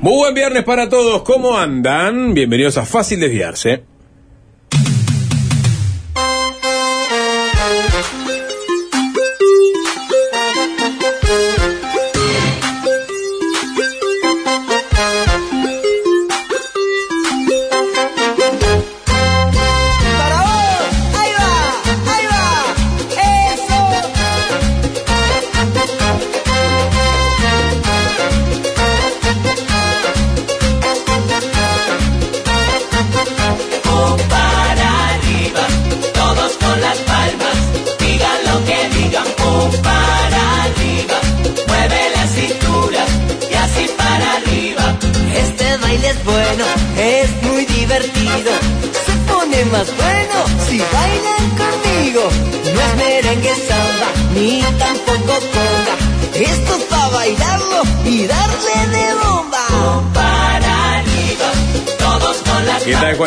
Muy buen viernes para todos, ¿cómo andan? Bienvenidos a Fácil Desviarse.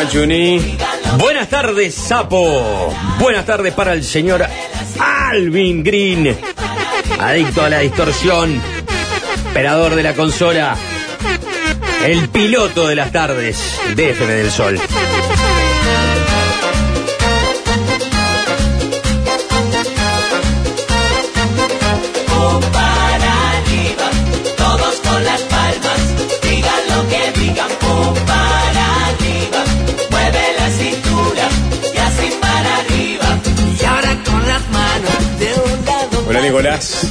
Las ¿Qué tal, Juan Chuni? Buenas tardes, sapo. Buenas tardes para el señor Alvin Green, adicto a la distorsión, operador de la consola, el piloto de las tardes de FM del Sol.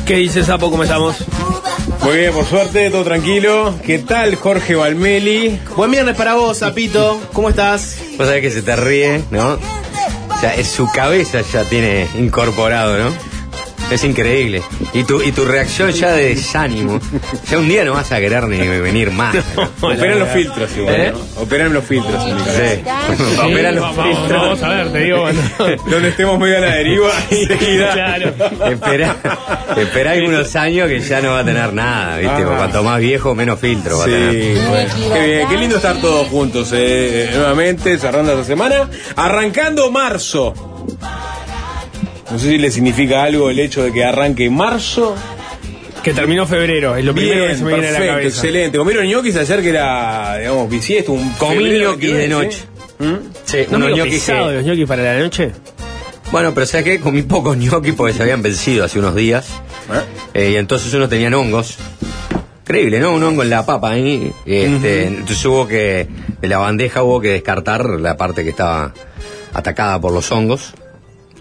¿Qué dice sapo? ¿Cómo estamos? Muy bien, por suerte, todo tranquilo. ¿Qué tal, Jorge Valmeli? Buen viernes para vos, Zapito. ¿Cómo estás? Vos sabés que se te ríe, ¿no? O sea, es su cabeza ya tiene incorporado, ¿no? Es increíble. Y tu, y tu reacción ya de desánimo. Ya un día no vas a querer ni venir más. Operan los filtros igual, ¿Eh? ¿no? Operan los filtros, Nicolás. Sí. Operan los filtros. Vamos a ver, te digo, bueno. Donde estemos muy a la deriva, enseguida. Claro. Espera, espera algunos años que ya no va a tener nada, ¿viste? Ah. Cuanto más viejo, menos filtro va a Sí, tener. bueno. Qué bien, qué lindo estar todos juntos, eh, nuevamente, cerrando esta semana, arrancando marzo. No sé si le significa algo el hecho de que arranque marzo. Que terminó febrero, es lo primero que se me viene a la perfecto, cabeza. excelente. Comieron ñoquis ayer que era, digamos, bisiesto, un Comí ñoquis de 29, noche. ¿sí? ¿Mm? Sí, ¿No unos ñoquis que- los ñoquis para la noche? Bueno, pero ¿sabes qué? Comí pocos ñoquis porque se habían vencido hace unos días. ¿Eh? Eh, y entonces unos tenían hongos. Increíble, ¿no? Un hongo en la papa ahí. Este, Entonces hubo que, de la bandeja hubo que descartar la parte que estaba atacada por los hongos.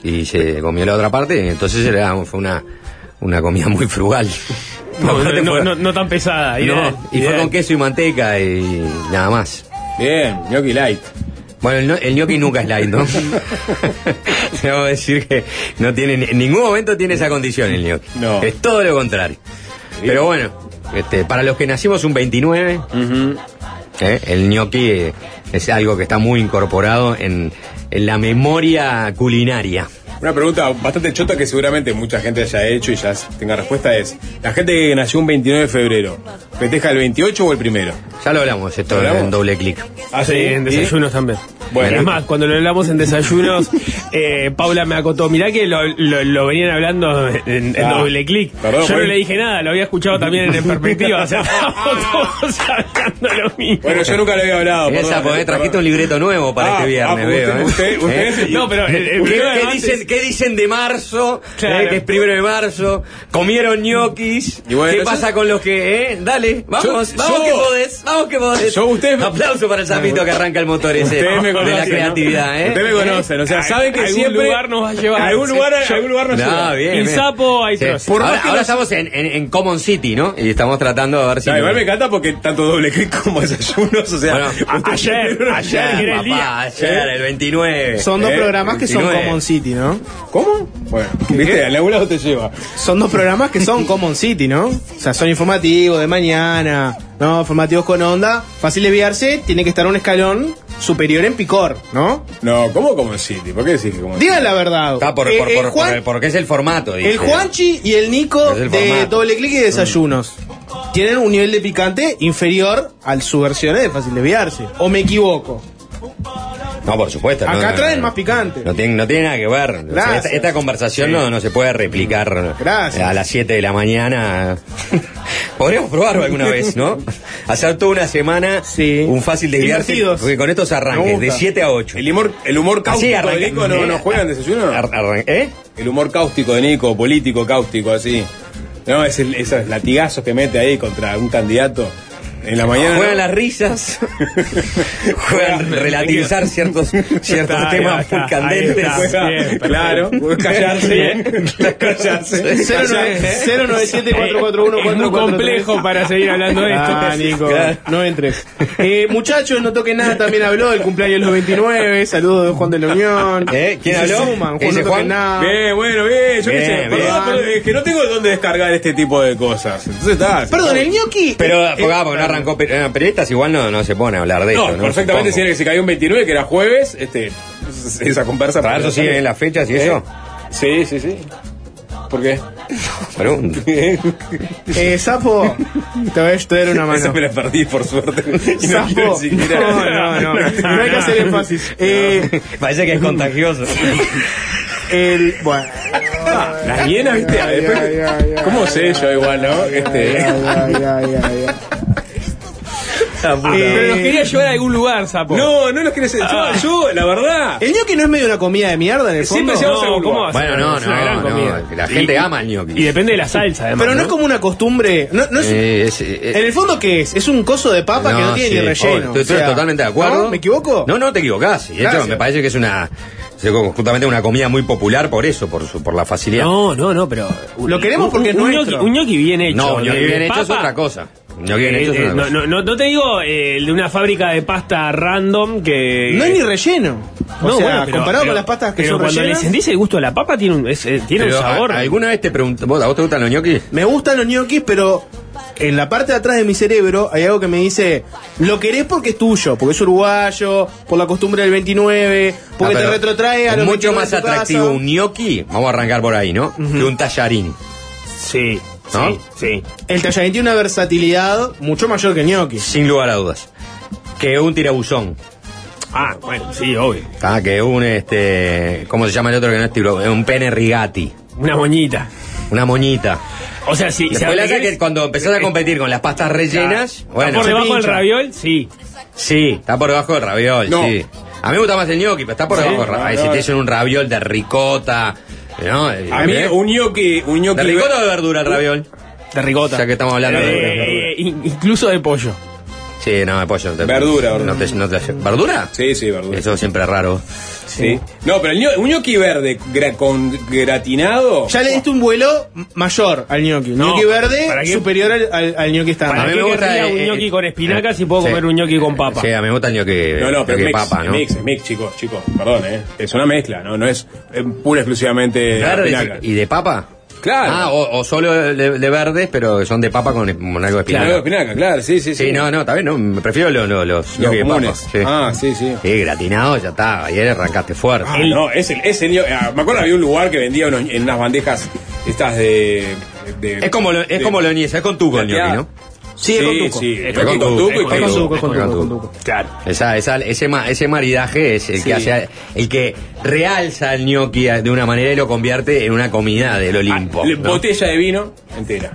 Y se comió la otra parte. Entonces era, fue una, una comida muy frugal. No, no, fue- no- no tan pesada. ideal, y fue con queso y manteca y nada más. Bien, ñoqui light. Bueno, el, el gnocchi nunca es light, ¿no? Debo decir que no tiene, en ningún momento tiene esa condición el gnocchi. No. Es todo lo contrario. Pero bueno, este, para los que nacimos un 29, ¿eh? el gnocchi eh, es algo que está muy incorporado en la memoria culinaria. Una pregunta bastante chota que seguramente mucha gente haya hecho y ya tenga respuesta es, la gente que nació un 29 de febrero, ¿festeja el 28 o el primero? Ya lo hablamos esto ¿Lo hablamos? en doble clic. Ah, Sí, en desayunos también. Bueno. es más, cuando lo hablamos en desayunos, eh, Paula me acotó. Mirá que lo, lo- lo venían hablando en, en Ah, doble clic. perdón, Yo no le dije nada, lo había escuchado también en perspectiva. O sea, estábamos todos hablando lo mismo. Bueno, yo nunca lo había hablado. En esa, perdón, porque trajiste perdón. un libreto nuevo para Ah, este viernes, ah, veo. ¿eh? usted- usted- usted- ¿Eh? No, pero el, el ¿Qué, dicen, es- qué dicen de marzo? Claro. eh, que es primero de marzo. Comieron ñoquis. Bueno, ¿Qué yo- pasa con los que, eh? Dale, vamos, Yo- vamos yo- que podés, vamos que podés. Yo- usted me- Aplauso para el sapito que arranca el motor ese. Usted me de la creatividad, ¿eh? Usted me conoce, o sea, A- saben que algún siempre... lugar nos va a llevar. Algún lugar, algún lugar nos No, lleva. bien, Y bien. sapo hay Sí. Por ahora ahora los- estamos en, en, en Common City, ¿no? Y estamos tratando de ver si. No, igual me encanta porque tanto doble clic como desayunos, o sea... Bueno, usted a- ayer, ayer era el papá, ayer, el 29. Son dos Eh, programas que son 29. Common City, ¿no? ¿Cómo? Bueno, viste, al algún lado te lleva. Son dos programas que son Common City, ¿no? O sea, son informativos de mañana, ¿no? Informativos con onda. Fácil desviarse, tiene que estar un escalón superior en picor, ¿no? No, ¿cómo como City? ¿Por qué decís que como Digan la verdad. Está por, Eh, por, el por- por Juan- porque es el formato. dice. El Juanchi y el Nico Es el de formato. doble clic y desayunos tienen un nivel de picante inferior al su versión de fácil desviarse. ¿O me equivoco? No, por supuesto. no, Acá no, traen no. más picante. No tiene, no tiene nada que ver. O sea, Gracias. esta, esta conversación no, no se puede replicar Gracias. a las 7 de la mañana. Podríamos probarlo alguna vez, ¿no? Hacer toda una semana Sí. un fácil desviarse. Porque con estos arranques, de 7 a 8. El humor, el humor cáustico de Nico no, no juega en desayuno. ¿Eh? El humor cáustico de Nico, político cáustico, así. No, es el- esos latigazos que mete ahí contra un candidato en la mañana. Juegan las risas, juegan relativizar ciertos, ciertos Está, temas está, muy candentes. está. Juega- Bien, claro, callarse. Bien. callarse. 097 Es muy complejo para seguir hablando de esto. Ah, Nico, Claro. no entres. Eh, muchachos, no toquen nada, también habló del cumpleaños de los 29. Saludos de Juan de la Unión. ¿Eh? ¿Quién habló? suman, ¿Qué Juan, no Juan? nada. Bien, bueno, bien, yo qué Bien, sé. bien. Perdón, pero es que no tengo dónde descargar este tipo de cosas. Entonces está. Perdón, el ñoqui. Pero, eh, ah, arrancó per- eh, periodistas, igual no, no se pone a hablar de No, esto. ¿no? perfectamente, si era que se cayó un 29, que era jueves, este, esa conversa. ¿Para eso siguen en las fechas y eso? Sí, sí, sí. ¿Por qué? Eh, Sapo, te voy a dar una mano. Esa me la perdí, por suerte. Y no Sapo. quiero. No, no, no. No hay que hacer énfasis. Eh, Parece que es contagioso. el. Bueno. Las hienas, viste, después. ¿Cómo sé yo igual, no? Este. Pero nos quería llevar a algún lugar, sapo. No, no los querés. Yo, Ah. yo, la verdad. El ñoqui no es medio una comida de mierda en el fondo. Siempre se No, ¿cómo va a? Bueno, no, Es una gran no, comida. no. La gente Y- ama el ñoqui. Y depende de la salsa, además. Pero no es como una costumbre. No, no es, Eh, es- eh, en el fondo, ¿qué es? Es un coso de papa que no tiene sí, ni relleno. obvio, Estoy, estoy O sea, totalmente de acuerdo. ¿no? ¿Me equivoco? No, no te equivocás. Y de hecho, me parece que es una. justamente una comida muy popular por eso, por, su, por la facilidad. No, no, no, pero. Lo queremos porque es un nuestro. un bien hecho. No, de bien hecho es papa, otra cosa. Eh, eh, no, no, no, no te digo eh, el de una fábrica de pasta random que. No hay ni relleno. O No, sea, bueno, pero- comparado pero- con las pastas que pero son cuando rellenas, le sentís el gusto de la papa, tiene un, es- eh, tiene un sabor. ¿a- ¿Alguna vez te pregunté, vos, ¿a vos te gustan los ñoquis? me gustan los ñoquis, pero en la parte de atrás de mi cerebro hay algo que me dice, lo querés porque es tuyo, porque es uruguayo, por la costumbre del 29, porque Ah, te retrotrae a es los mucho 29 más atractivo casa. un gnocchi, vamos a arrancar por ahí, ¿no? Que un tallarín. Sí, ¿No? sí, sí. El tallarín tiene una versatilidad mucho mayor que el ñoqui. Sin lugar a dudas. Que un tirabuzón. Ah, bueno, sí, obvio. Ah, que un este. ¿Cómo se llama el otro que no es tiro? Un pene rigati. Una moñita. Una moñita. O sea, sí. Después la que cuando empezás a competir con las pastas rellenas, Bueno, bueno, por debajo del raviol, sí. sí, está por debajo del raviol, No. sí. A mí me gusta más el gnocchi, pero está por Sí, debajo del raviol. si te dicen un raviol de ricota, ¿no? A mí, ¿Eh? un ñoqui. Un ñoqui ¿De ricota o de verdura el raviol? De ricota. Ya que estamos hablando de- Eh, in- incluso de pollo. Sí, no, de pollo. no te- Verdura, no te- no te- ¿Verdura? Sí, sí, verdura. Eso siempre es raro. Sí. No, pero el ño- un ñoqui verde gra- con gratinado. Ya le diste un vuelo mayor al ñoqui. No, ñoqui verde ¿para qué? superior al, al, al ñoqui ¿Para estándar. mí qué me gusta, eh, un eh, ñoqui con espinacas eh, si puedo sí. comer un ñoqui con papa? Sí, a mí me gusta el gnocchi, No, no, pero mix, papa, es ¿no? mix, es mix, chicos, chicos, perdón, ¿eh? Es una mezcla, ¿no? No es eh, pura exclusivamente Verde espinaca. ¿Y de papa? Claro. Ah, o, o solo de, de verdes, pero son de papa con, con algo de espinaca. Claro, espinaca, claro, sí, sí, sí. Sí, no, no, bien, no, me prefiero los, los, los Los gnocchi de comunes. papa. Sí. Ah, sí, sí. Sí, gratinado, ya está, ayer arrancaste fuerte. Ah, no, es el, es el ño- ah, me acuerdo había un lugar que vendía unos- en unas bandejas estas de, de- es como lo, es de- como lo ñez, es con gnocchi, plateado. ¿no? Sí, tuco. Sí, Es con tuco es con tuco. Claro. Esa, esa, ese, ma- ese maridaje es el Sí. que hace, el que realza el gnocchi de una manera y lo convierte en una comida del Olimpo. Ah, le- ¿no? Botella de vino entera.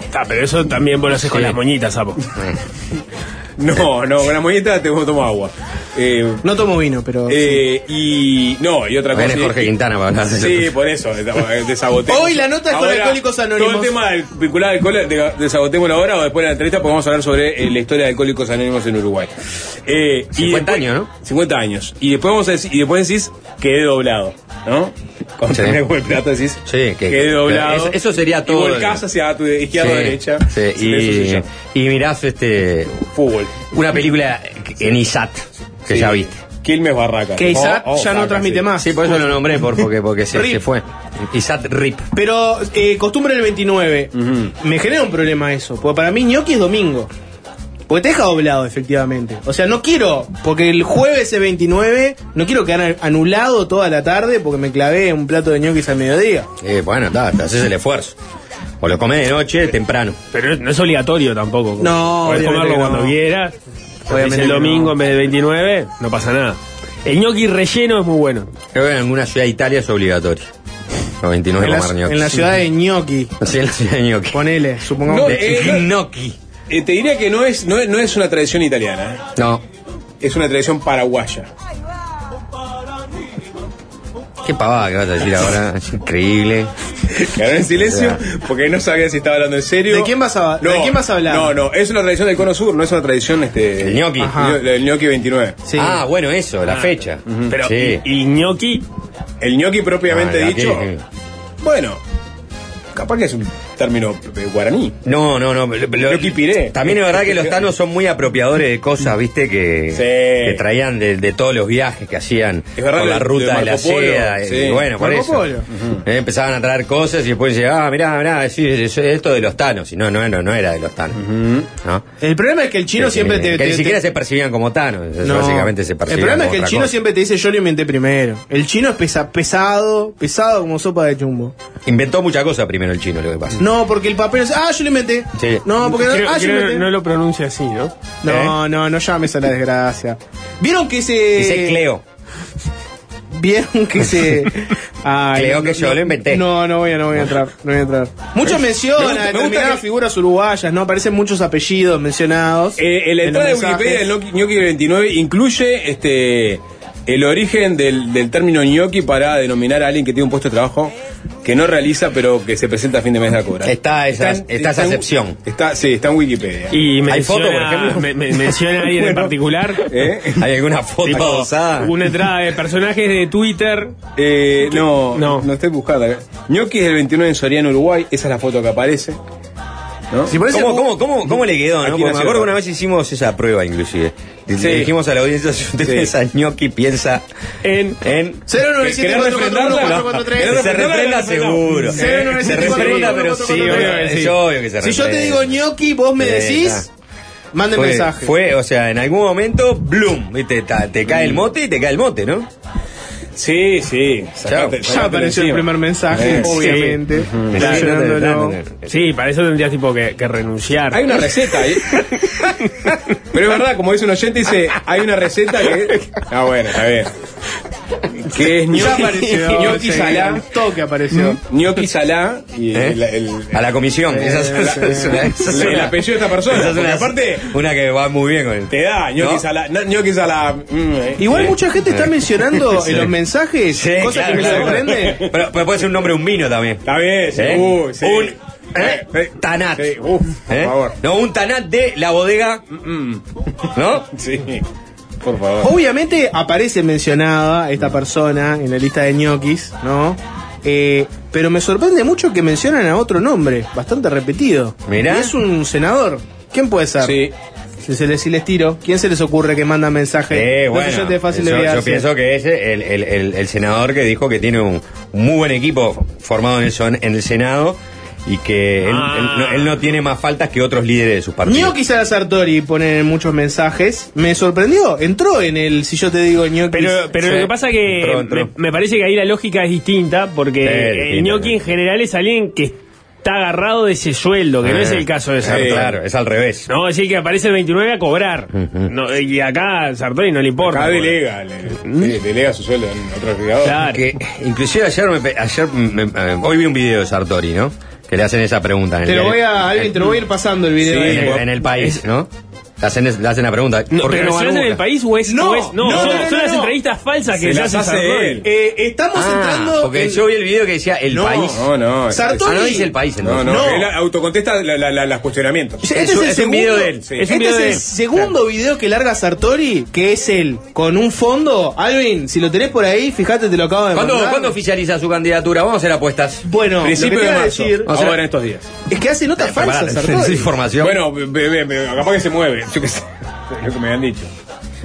Está, pero eso también vos lo haces con Sí. las moñitas, sapo. No, no, con la moñeta te tomo agua. Eh, No tomo vino, pero. eh, y no, y otra cosa. Viene Jorge Quintana para hablar de Sí, eso. por eso. Hoy la nota es con Alcohólicos Anónimos. Todo el tema del, vinculado al alcohol, de- desagotémoslo ahora o después de la entrevista, vamos a hablar sobre eh, la historia de Alcohólicos Anónimos en Uruguay. Eh, y 50 después- años, ¿no? 50 años. Y después vamos a decir, y después decís, quedé doblado, ¿no? Cuando Sí. tenés el plato decís, Sí, que- quedé doblado. eso- eso sería todo Y volcás hacia tu izquierda o Sí, derecha. sí, y, y mirás este, Fútbol. una película en ISAT que Sí. ya viste. Quilmes Barraca. Que ISAT Oh, oh, ya no transmite sí. más. Sí, por eso lo nombré, por, porque, porque se, se fue. ISAT RIP. Pero eh, costumbre del 29. Me genera un problema eso. Porque para mí ñoqui es domingo. Porque te deja doblado, efectivamente. O sea, no quiero, porque el jueves es 29, no quiero quedar anulado toda la tarde porque me clavé un plato de ñoquis al mediodía. Eh, bueno, está, te haces el esfuerzo. O lo comes de noche, temprano. Pero no es obligatorio tampoco. No, Podés comerlo cuando quieras. Obviamente es el domingo no. en vez del 29, no pasa nada. El gnocchi relleno es muy bueno. Creo que en alguna ciudad de Italia es obligatorio. Los 29 En la, en la ciudad de Gnocchi, Sí, en la ciudad de gnocchi. ponele, supongamos. No, que- eh, De no- gnocchi. Eh, te diría que no es, no, es- no es una tradición italiana, ¿eh? No. es una tradición paraguaya. Qué pavada que vas a decir ahora. Es increíble. Quedaron en silencio porque no sabía si estaba hablando en serio. ¿De quién vas a- de quién vas a hablar? No, no, es una tradición del cono sur, no es una tradición este El gnocchi. Ajá. El gnocchi 29. Sí. Ah, bueno, eso, la fecha. Pero sí. y, y gnocchi, El gnocchi propiamente Ah, aquí, dicho. Bueno, capaz que es un término eh, guaraní. No, no, no. lo- lo-. También es verdad que los tanos son muy apropiadores de cosas, viste, que, Sí. que traían de, de todos los viajes que hacían Es verdad, por la ruta de de, la seda. sí. y bueno, por Marco eso. Polo. Eh, empezaban a traer cosas y después decían, ah, mirá, mirá, sí, esto de los tanos. Y no, no, no, no era de los tanos. ¿no? El problema es que el chino Que- siempre te. que te- ni te- siquiera se percibían como tanos. No. Básicamente se El percibían problema es que el chino cosa. siempre te dice yo lo inventé primero. El chino es pesa- pesado, pesado como sopa de chumbo. Inventó mucha cosa primero el chino, lo que pasa. No, porque el papel es, ah, yo lo inventé. Sí. No, porque creo- ah, yo creo inventé. no lo pronuncia así, ¿no? No, no, no llames a la desgracia. ¿Vieron que se. Dice Cleo. ¿Vieron que se. Ay, Creo no, que no, yo no, lo inventé. No, no voy a, no voy a entrar. No voy a entrar. Muchos Me mencionan me gusta determinadas que- figuras uruguayas, ¿no? Aparecen muchos apellidos mencionados. Eh, en la en los entrada de. Wikipedia del gnocchi, gnocchi 29 incluye este el origen del, del término gnocchi para denominar a alguien que tiene un puesto de trabajo que no realiza pero que se presenta a fin de mes a cobrar. Está esa- en- está esa acepción. Está, sí, está en Wikipedia. Y ¿Hay foto, por menciona, ejemplo? me- me- menciona a alguien en particular. ¿Eh? ¿Hay alguna foto una entrada de personajes de Twitter. Eh, no, No. no, estoy buscando. Gnocchi es el 29 en Soriano, Uruguay. Esa es la foto que aparece. ¿No? Si parece ¿Cómo, cómo, cómo, cómo le quedó? ¿no? Me acuerdo que una vez hicimos esa prueba, inclusive. Le Sí. dijimos a la audiencia, si usted Sí. piensa en gnocchi, piensa En en... 097441443. ¿Querés Que se reprenda seguro. Se reprenda, pero sí, obvio, obvio, es sí. obvio que se Si yo te digo ñoqui, vos me decís, mande Fue, mensaje. fue, o sea, en algún momento, bloom, ¿viste? Ta- te cae el mote y te cae el mote, ¿no? Sí, sí. Sacate- ya apareció el primer mensaje, Eh, obviamente. Sí, para eso tendrías tipo que, que renunciar. Hay una receta ahí. Pero es verdad, como dice un oyente, dice, hay una receta que. Ah, bueno, está bien. Que es gnocchi, salá. al toque apareció. Gnocchi salá y ¿Eh? A la comisión. esa es, esa es una, esa es el una- apellido de esta persona. esa es porque una- aparte, una que va muy bien con el. te da gnocchi ¿No? salá. no, Gnocchi salá. mm, eh. Igual Sí. mucha gente está mencionando Sí. en los mensajes Sí, cosas claro, que me claro. sorprenden. Pero, pero puede ser un nombre un vino también. Está bien, sí. ¿Eh? Un Eh, eh, Tanat. Sí, uf, por ¿Eh? favor. No, un tanat de la bodega. Mm, ¿No? Sí, por favor. Obviamente aparece mencionada esta persona en la lista de ñoquis, ¿no? Eh, pero me sorprende mucho que mencionan a otro nombre, bastante repetido. Mirá. Y es un senador. ¿Quién puede ser? Sí. Si, se les, si les tiro, ¿quién se les ocurre que manda mensaje? Eh, No bueno, sé, yo fácil de yo, pienso que es el, el- el- el senador que dijo que tiene un, muy buen equipo formado en el, en el Senado y que él, Ah. él no, él no tiene más faltas que otros líderes de sus partidos. Gnocchi Sara Sartori pone muchos mensajes. Me sorprendió. Entró en el, si yo te digo Gnocchi. Pero, pero Sí. lo que pasa que Entró, entró. Me, me parece que ahí la lógica es distinta, porque Sí, el sí. en general es alguien que está agarrado de ese sueldo, que no Eh, es el caso de Sartori. claro, es al revés. No, es decir, que aparece el 29 a cobrar. No, y acá Sartori no le importa. Acá delega, le- sí, delega su sueldo en otro agregador. Claro. Que, inclusive ayer, me pe- ayer me- eh, hoy vi un video de Sartori, ¿no? Que le hacen esa pregunta. En el Te lo diario. voy a, Alvin, te lo voy a ir pasando el video. Sí, ahí. en, el, en el país, ¿no? Le hacen, le hacen la pregunta. No, ¿Por qué pero no ¿se va hacen en el país o es.? No, o es- no, no, son, no, no, son las no. entrevistas falsas que Se se, las hace Sartori. él. Eh, estamos Ah, entrando. porque en- yo vi el video que decía el No, país. No, no. Sartori- Ah, no dice el país, No, entonces. no, No. él autocontesta la- la- la- los cuestionamientos. Este Es un- es un video de él. Sí. Es este es el él. segundo video que larga Sartori, que es él, con un fondo. Alvin, si lo tenés por ahí, fíjate, te lo acabo de ¿Cuándo, mandar. ¿Cuándo oficializa su candidatura? Vamos a hacer apuestas. Bueno, Principio de marzo. decir Vamos a ver en estos días. es que hace notas falsas Sartori. información. Bueno, capaz que se mueve. Yo qué sé. Es lo que me habían dicho.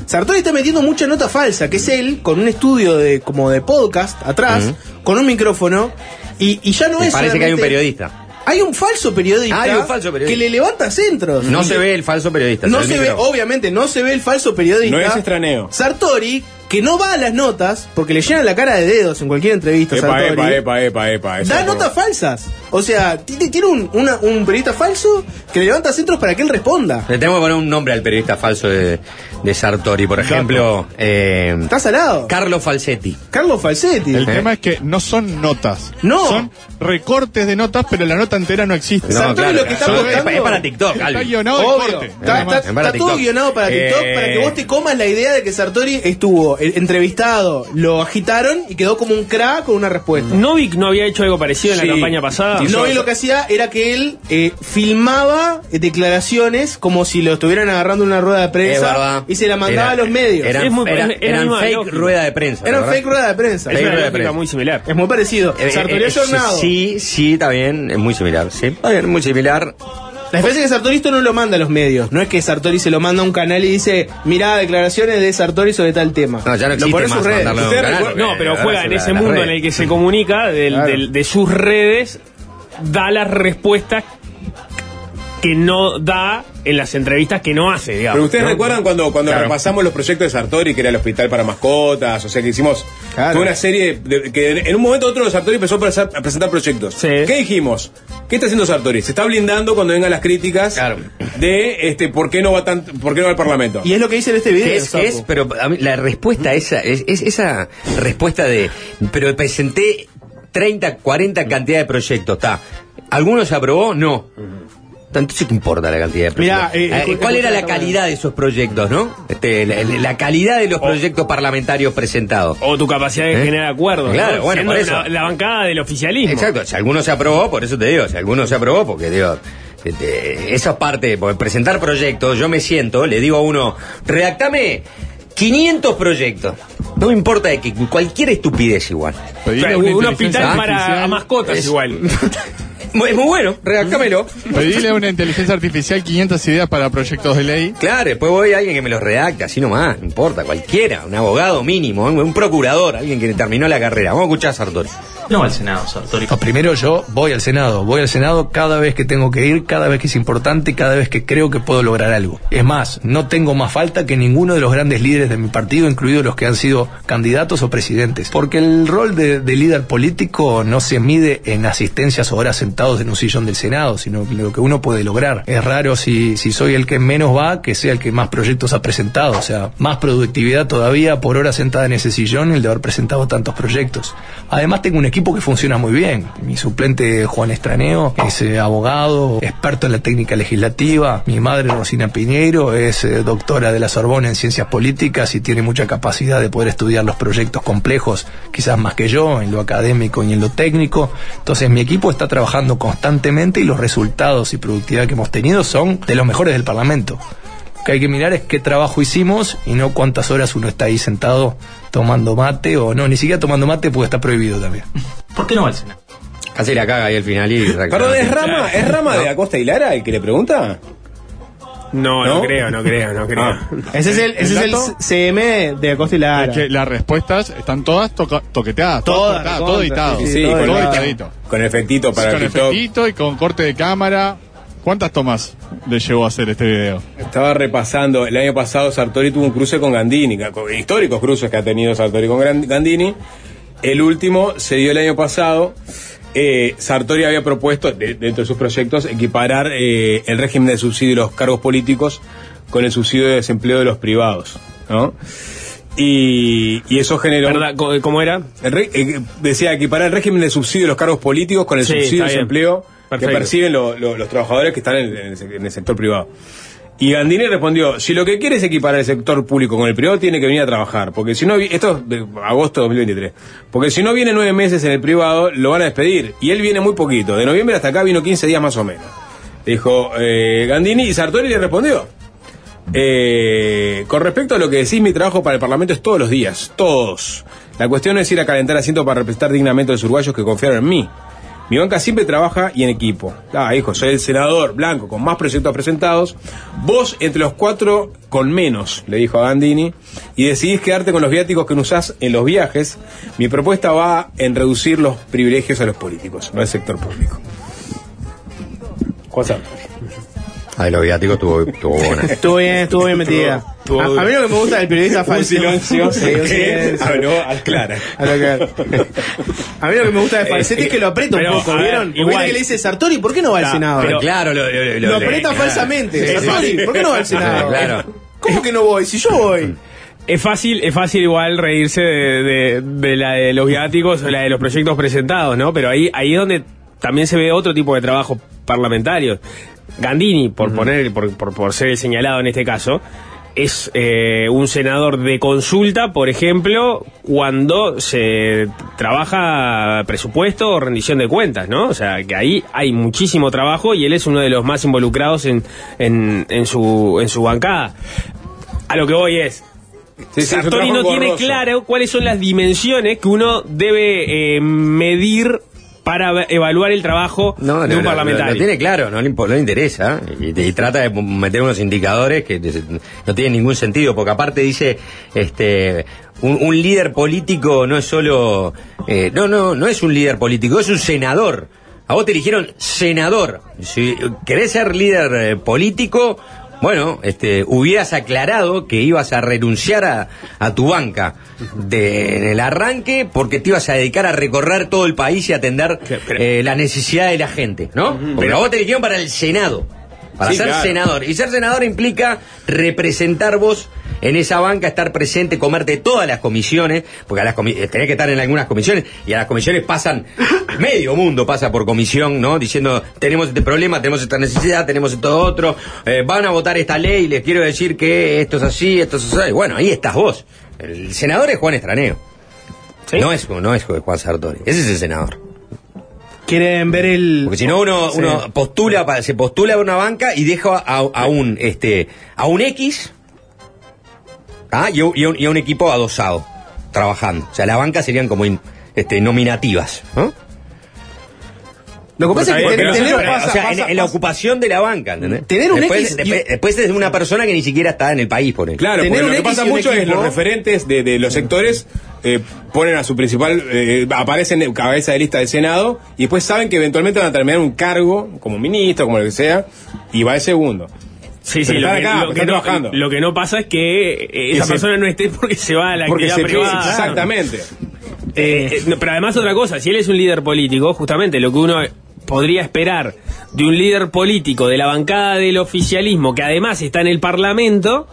Sartori está metiendo mucha nota falsa, que es él, con un estudio de como de podcast atrás, con un micrófono, y, y ya no Me es parece que hay un periodista. Hay un falso periodista, Hay un falso periodista. que le levanta centros. No se ve el falso periodista. No se ve, obviamente, no se ve el falso periodista. No es extraneo. Sartori, que no va a las notas, porque le llenan la cara de dedos en cualquier entrevista. Epa, Sartori, epa, epa, epa, epa. Eso da por- notas falsas. O sea, ti- ti- tiene un, una- un periodista falso que le levanta centros para que él responda. Le tenemos que poner un nombre al periodista falso de, de Sartori. Por ejemplo, eh, Está salado. Carlo Falsetti. Carlos Falsetti. El ¿Eh? tema es que no son notas. No. Son recortes de notas, pero la nota entera no existe. No, Sartori claro, lo que está son- apostando- es, para TikTok, Está Alvin. guionado de Obvio. corte. Está, nada está- más. Es para está todo TikTok. guionado para TikTok Eh, para que vos te comas la idea de que Sartori estuvo eh, entrevistado, lo agitaron y quedó como un crack con una respuesta. ¿Novik no había hecho algo parecido en Sí. la campaña pasada? Y lo que hacía era que él eh, filmaba declaraciones como si lo estuvieran agarrando en una rueda de Es prensa verdad. y se la mandaba Era- a los medios. Eran, Es muy- era- eran fake lógica. rueda de prensa. Eran ¿verdad? fake rueda de prensa. Es una rueda de lógica prensa. muy similar. Es muy parecido. Eh, Sartori eh, es jornado. Sí, sí, está bien, es muy similar. Sí, está bien, muy similar. La diferencia es que Sartori esto no lo manda a los medios. No es que Sartori se lo manda a un canal y dice, mirá declaraciones de Sartori sobre tal tema. No, ya no lo existe pone en más sus redes. canal, No, pero juega en ese mundo redes. en el que se comunica del- Claro. del- de sus redes, da las respuestas que no da en las entrevistas que no hace, digamos. Pero ustedes ¿no? recuerdan cuando, cuando Claro. repasamos los proyectos de Sartori, que era el hospital para mascotas, o sea que hicimos Claro. toda una serie de, que en un momento u otro Sartori empezó a presentar, proyectos. Sí. ¿Qué dijimos? ¿Qué está haciendo Sartori? Se está blindando cuando vengan las críticas Claro. de este por qué no va tan, por qué no va al Parlamento. Y es lo que dice en este video. ¿Qué es, es? Pero a mí la respuesta esa, es, es esa respuesta de, pero presenté 30, 40 cantidad de proyectos, está. ¿Alguno se aprobó? No. Entonces, ¿qué importa la cantidad de proyectos? Mirá, eh, Eh, ¿Cuál era la calidad de esos proyectos, no? Este, la, la calidad de los proyectos parlamentarios presentados. O tu capacidad de ¿Eh? generar acuerdos. Claro, ¿no? bueno, Siendo por eso. La, la bancada del oficialismo. Exacto, si alguno se aprobó, por eso te digo, si alguno se aprobó, porque digo, este, esa es parte, porque presentar proyectos, yo me siento, le digo a uno, redactame 500 proyectos. No me importa de que cualquier estupidez igual. O sea, un hospital para mascotas Es- igual. Mu- Es muy bueno, redactámelo. Pedirle a una inteligencia artificial 500 ideas para proyectos de ley. Claro, después voy a alguien que me los redacte, así nomás, no importa, cualquiera, un abogado mínimo, un un procurador, alguien que terminó la carrera. Vamos a escuchar a Sartori. No al Senado, Sartori. Primero yo voy al Senado, voy al Senado cada vez que tengo que ir, cada vez que es importante cada vez que creo que puedo lograr algo. Es más, no tengo más falta que ninguno de los grandes líderes de mi partido, incluidos los que han sido candidatos o presidentes. Porque el rol de, de líder político no se mide en asistencias o horas sentados en un sillón del Senado, sino lo que uno puede lograr. Es raro si, soy el que menos va, que sea el que más proyectos ha presentado. O sea, más productividad todavía por hora sentada en ese sillón el de haber presentado tantos proyectos. Además tengo un que funciona muy bien. Mi suplente Juan Estraneo es eh, abogado, experto en la técnica legislativa. Mi madre Rosina Piñeiro es eh, doctora de la Sorbona en ciencias políticas y tiene mucha capacidad de poder estudiar los proyectos complejos, quizás más que yo, en lo académico y en lo técnico. Entonces mi equipo está trabajando constantemente y los resultados y productividad que hemos tenido son de los mejores del Parlamento que hay que mirar es qué trabajo hicimos y no cuántas horas uno está ahí sentado tomando mate o no, ni siquiera tomando mate porque está prohibido también. ¿Por qué no al Senado? Casi la caga ahí al final y... Perdón, ¿es Rama, ¿es Rama de Acosta y Lara el que le pregunta? No, no, ¿No? creo, no creo, no creo. Ah. Ese es el, ese es el? CM de Acosta y Lara. Es que las respuestas están todas toca- toqueteadas, Todas, todo editado. sí, Sí, todo con, todo editado. editadito. con efectito para con el TikTok. efectito y con corte de cámara. ¿Cuántas tomas le llevó a hacer este video? Estaba repasando, el año pasado Sartori tuvo un cruce con Gandini, con- históricos cruces que ha tenido Sartori con Gandini. El último se dio el año pasado. Eh, Sartori había propuesto, de- dentro de sus proyectos, equiparar eh, el régimen de subsidio de los cargos políticos con el subsidio de desempleo de los privados. ¿no? Y, y eso generó... ¿Verdad? ¿Cómo- ¿Cómo era? El re- eh, decía equiparar el régimen de subsidio de los cargos políticos con el Sí, subsidio de está que perciben lo- lo- los trabajadores que están en, el, en el sector privado. Y Gandini respondió, si lo que quiere es equiparar el sector público con el privado, tiene que venir a trabajar. Porque si no, esto es de agosto de 2023. Porque si no viene nueve meses en el privado, lo van a despedir. Y él viene muy poquito. De noviembre hasta acá vino 15 días más o menos. Dijo eh, Gandini y Sartori le respondió. Eh, con respecto a lo que decís, mi trabajo para el Parlamento es todos los días, todos. La cuestión es ir a calentar asiento para representar dignamente a los uruguayos que confiaron en mí. Mi banca siempre trabaja y en equipo. Ah, hijo, soy el senador blanco con más proyectos presentados. Vos entre los cuatro con menos, le dijo a Gandini, y decidís quedarte con los viáticos que usás en los viajes. Mi propuesta va en reducir los privilegios a los políticos, no al sector público. WhatsApp. Ay, los viáticos estuvo, estuvo buena. Estuvo bien, estuvo bien metida. A, a mí lo que me gusta del periodista Un Falsetti. silencio Sí, que silencio. habló al clara. A lo que- a mí lo que me gusta de Falsetti es que lo aprieta un Pero, poco, ver, ¿vieron? Porque igual- que le dice Sartori, ¿por qué no va al Senado? pero- claro, lo, lo, lo- lo lo- aprieta claro. falsamente. Sí, sí, Sartori, sí. ¿por qué no va al Senado? Claro. ¿Cómo que no voy? Si yo voy. Es fácil, es fácil igual reírse de, de- de la de los viáticos o la de los proyectos presentados, ¿no? Pero ahí, ahí es donde también se ve otro tipo de trabajo parlamentario. Gandini, por poner, por, por, por ser el señalado en este caso, es eh, un senador de consulta, por ejemplo, cuando se trabaja presupuesto o rendición de cuentas, ¿no? O sea, que ahí hay muchísimo trabajo y él es uno de los más involucrados en, en, en su, en su bancada. A lo que voy es, Sí, Sartori no tiene claro cuáles son las dimensiones que uno debe eh, medir para evaluar el trabajo No, de no, un no, parlamentario. Lo, lo tiene claro, no le, interesa. Y, y trata de meter unos indicadores que no tienen ningún sentido, porque aparte dice, este, un, un líder político no es solo, eh, no, no, no es un líder político, es un senador. A vos te eligieron senador. Si querés ser líder eh, político, bueno, este, hubieras aclarado que ibas a renunciar a, a tu banca de, en el arranque porque te ibas a dedicar a recorrer todo el país y atender pero- eh, la necesidad de la gente, ¿no? Porque a vos te eligieron para el Senado, para Sí, ser claro. senador. Y ser senador implica representar vos en esa banca, estar presente, comerte todas las comisiones, porque a las comi- eh, tenés que estar en algunas comisiones, y a las comisiones pasan, medio mundo pasa por comisión, ¿no? Diciendo, tenemos este problema, tenemos esta necesidad, tenemos esto otro, eh, van a votar esta ley, les quiero decir que esto es así, esto es así. Bueno, ahí estás vos. El senador es Juan Estraneo. ¿Sí? No es, no es Juan Sartori. Ese es el senador. Quieren ver el. Porque si no uno, Sí. uno postula, pa- se postula a una banca y deja a, a un este a un X ¿ah? y, y a un- y a un equipo adosado, trabajando. O sea, la banca serían como in- este, nominativas. ¿no? Lo que pasa es que tener, es- pasa- o sea, en, pasa- en la ocupación de la banca, ¿entendés? Tener un después, X y- después, es una persona que ni siquiera está en el país, por ejemplo. Claro, Tener porque un lo que pasa mucho es equipo- los referentes de, de los sectores eh, ponen a su principal, eh, aparecen en cabeza de lista del Senado y después saben que eventualmente van a terminar un cargo como ministro, como lo que sea, y va de segundo. Sí, sí, lo están que, acá, lo que están no, trabajando. lo que no pasa es que eh, esa persona no esté porque se va a la Porque actividad se privada. exactamente. Eh, eh, no, pero además otra cosa, si él es un líder político, justamente lo que uno podría esperar de un líder político de la bancada del oficialismo, que además está en el Parlamento,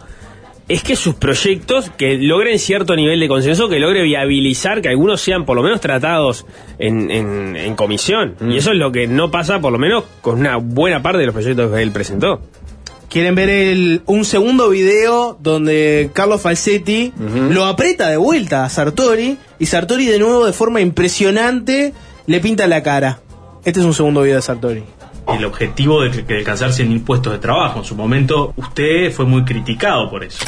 es que sus proyectos que logren cierto nivel de consenso, que logre viabilizar que algunos sean por lo menos tratados en, en- en comisión. Y eso es lo que no pasa por lo menos con una buena parte de los proyectos que él presentó. Quieren ver el, un segundo video donde Carlos Falsetti lo aprieta de vuelta a Sartori y Sartori de nuevo de forma impresionante le pinta la cara. Este es un segundo video de Sartori. El objetivo de que, que alcanzar 100 impuestos de trabajo. En su momento, usted fue muy criticado por eso.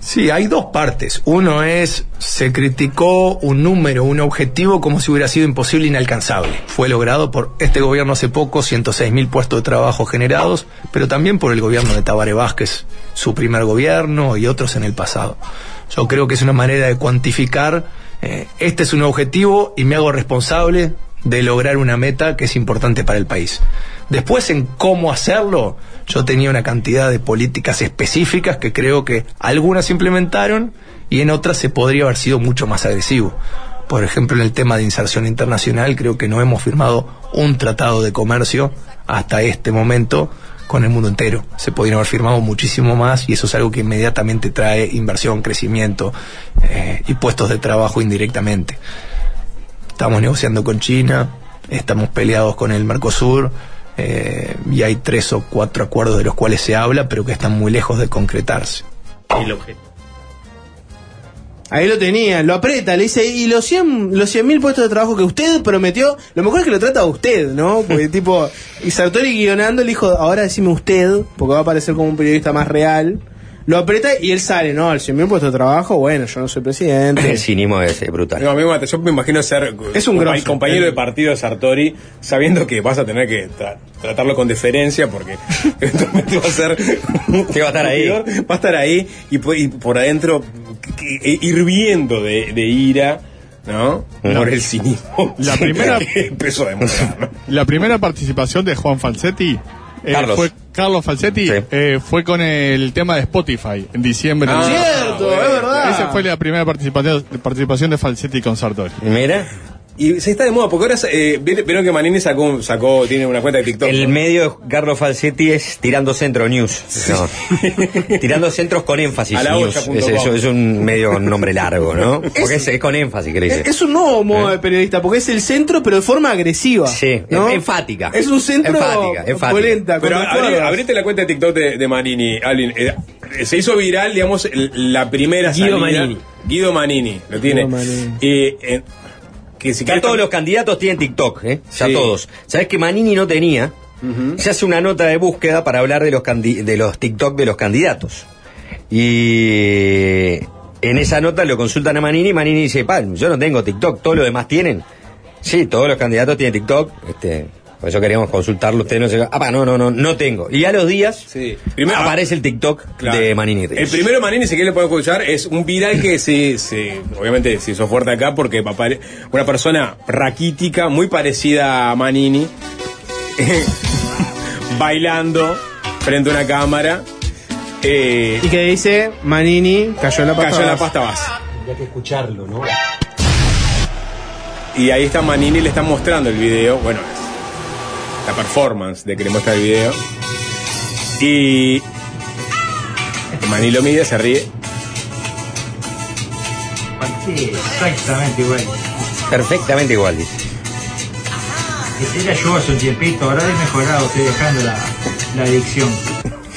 Sí, hay dos partes. Uno es, se criticó un número, un objetivo como si hubiera sido imposible, inalcanzable. Fue logrado por este gobierno hace poco, 106 mil puestos de trabajo generados, pero también por el gobierno de Tabaré Vázquez, su primer gobierno y otros en el pasado. Yo creo que es una manera de cuantificar, eh, este es un objetivo y me hago responsable de lograr una meta que es importante para el país. Después en cómo hacerlo, yo tenía una cantidad de políticas específicas que creo que algunas se implementaron y en otras se podría haber sido mucho más agresivo. Por ejemplo, en el tema de inserción internacional, creo que no hemos firmado un tratado de comercio hasta este momento con el mundo entero. Se podrían haber firmado muchísimo más y eso es algo que inmediatamente trae inversión, crecimiento eh, y puestos de trabajo indirectamente. Estamos negociando con China, estamos peleados con el Mercosur eh, y hay tres o cuatro acuerdos de los cuales se habla, pero que están muy lejos de concretarse. El objeto. Ahí lo tenía, lo aprieta, le dice, y los 100 los 100 mil puestos de trabajo que usted prometió, lo mejor es que lo trata a usted, ¿no? Porque tipo, y Sartori guionando le dijo, ahora decime usted, porque va a parecer como un periodista más real. Lo aprieta y él sale, ¿no? Al 100 mil puestos de trabajo, bueno, yo no soy presidente. El cinismo es eh, brutal. No, a mí me mata. Yo me imagino ser Es un grosso. compañero de partido de Sartori, sabiendo que vas a tener que tra- tratarlo con deferencia, porque eventualmente va a ser. Sí, va a estar ahí. Va a estar ahí y, por- y por adentro hirviendo de, de ira, ¿no? Por el cinismo. La primera- empezó a demostrar, ¿no? La primera participación de Juan Falsetti eh, Carlos. fue Carlos Falsetti Sí. eh, fue con el tema de Spotify en diciembre. Ah, Cierto, bueno. es verdad. Esa fue la primera participación, participación de Falsetti con Sartori. Mira, Y se está de moda, porque ahora eh, vieron que Manini sacó, sacó, tiene una cuenta de TikTok. el medio de Carlos Falsetti es Tirando Centro News. No. Tirando Centros con énfasis. A la news. Es, es un medio con nombre largo, ¿no? Porque es, es con énfasis que le dice. Es, un nuevo modo de periodista, porque es el centro, pero de forma agresiva. Sí, ¿no? enfática. Es un centro Enfática, enfática. polenta, Pero abrí- abrite la cuenta de TikTok de, de Manini, Alvin. Eh, se hizo viral, digamos, la primera Guido salida. Manini. Guido Manini, lo tiene. Guido Manini. Y, eh, que si Ya todos los candidatos tienen TikTok, ¿eh? Ya Sí. todos. ¿Sabes que Manini no tenía? Se hace una nota de búsqueda para hablar de los, de los TikTok de los candidatos. Y en esa nota lo consultan a Manini y Manini dice, pa, yo no tengo TikTok, todos los demás tienen. Sí, todos los candidatos tienen TikTok. Este, por eso queríamos consultarlo usted, no sé. qué. Ah, pa, no, no, no, no tengo. Y a los días Sí. Primero- aparece el TikTok Claro. de Manini. El primero Manini, si quieren le pueden escuchar, es un viral que se, se obviamente se hizo fuerte acá porque apare- una persona raquítica, muy parecida a Manini, bailando frente a una cámara. eh, Y que dice, Manini cayó en la pasta. cayó en la base. pasta base. Tendría que escucharlo, ¿no? Y ahí está Manini, le están mostrando el video. Bueno, la performance de que le muestra el video. Y. Manini lo mide, se ríe. Sí, exactamente igual. Perfectamente igual, dice. Este era yo hace un tiempito, ahora he mejorado, estoy dejando la, la adicción.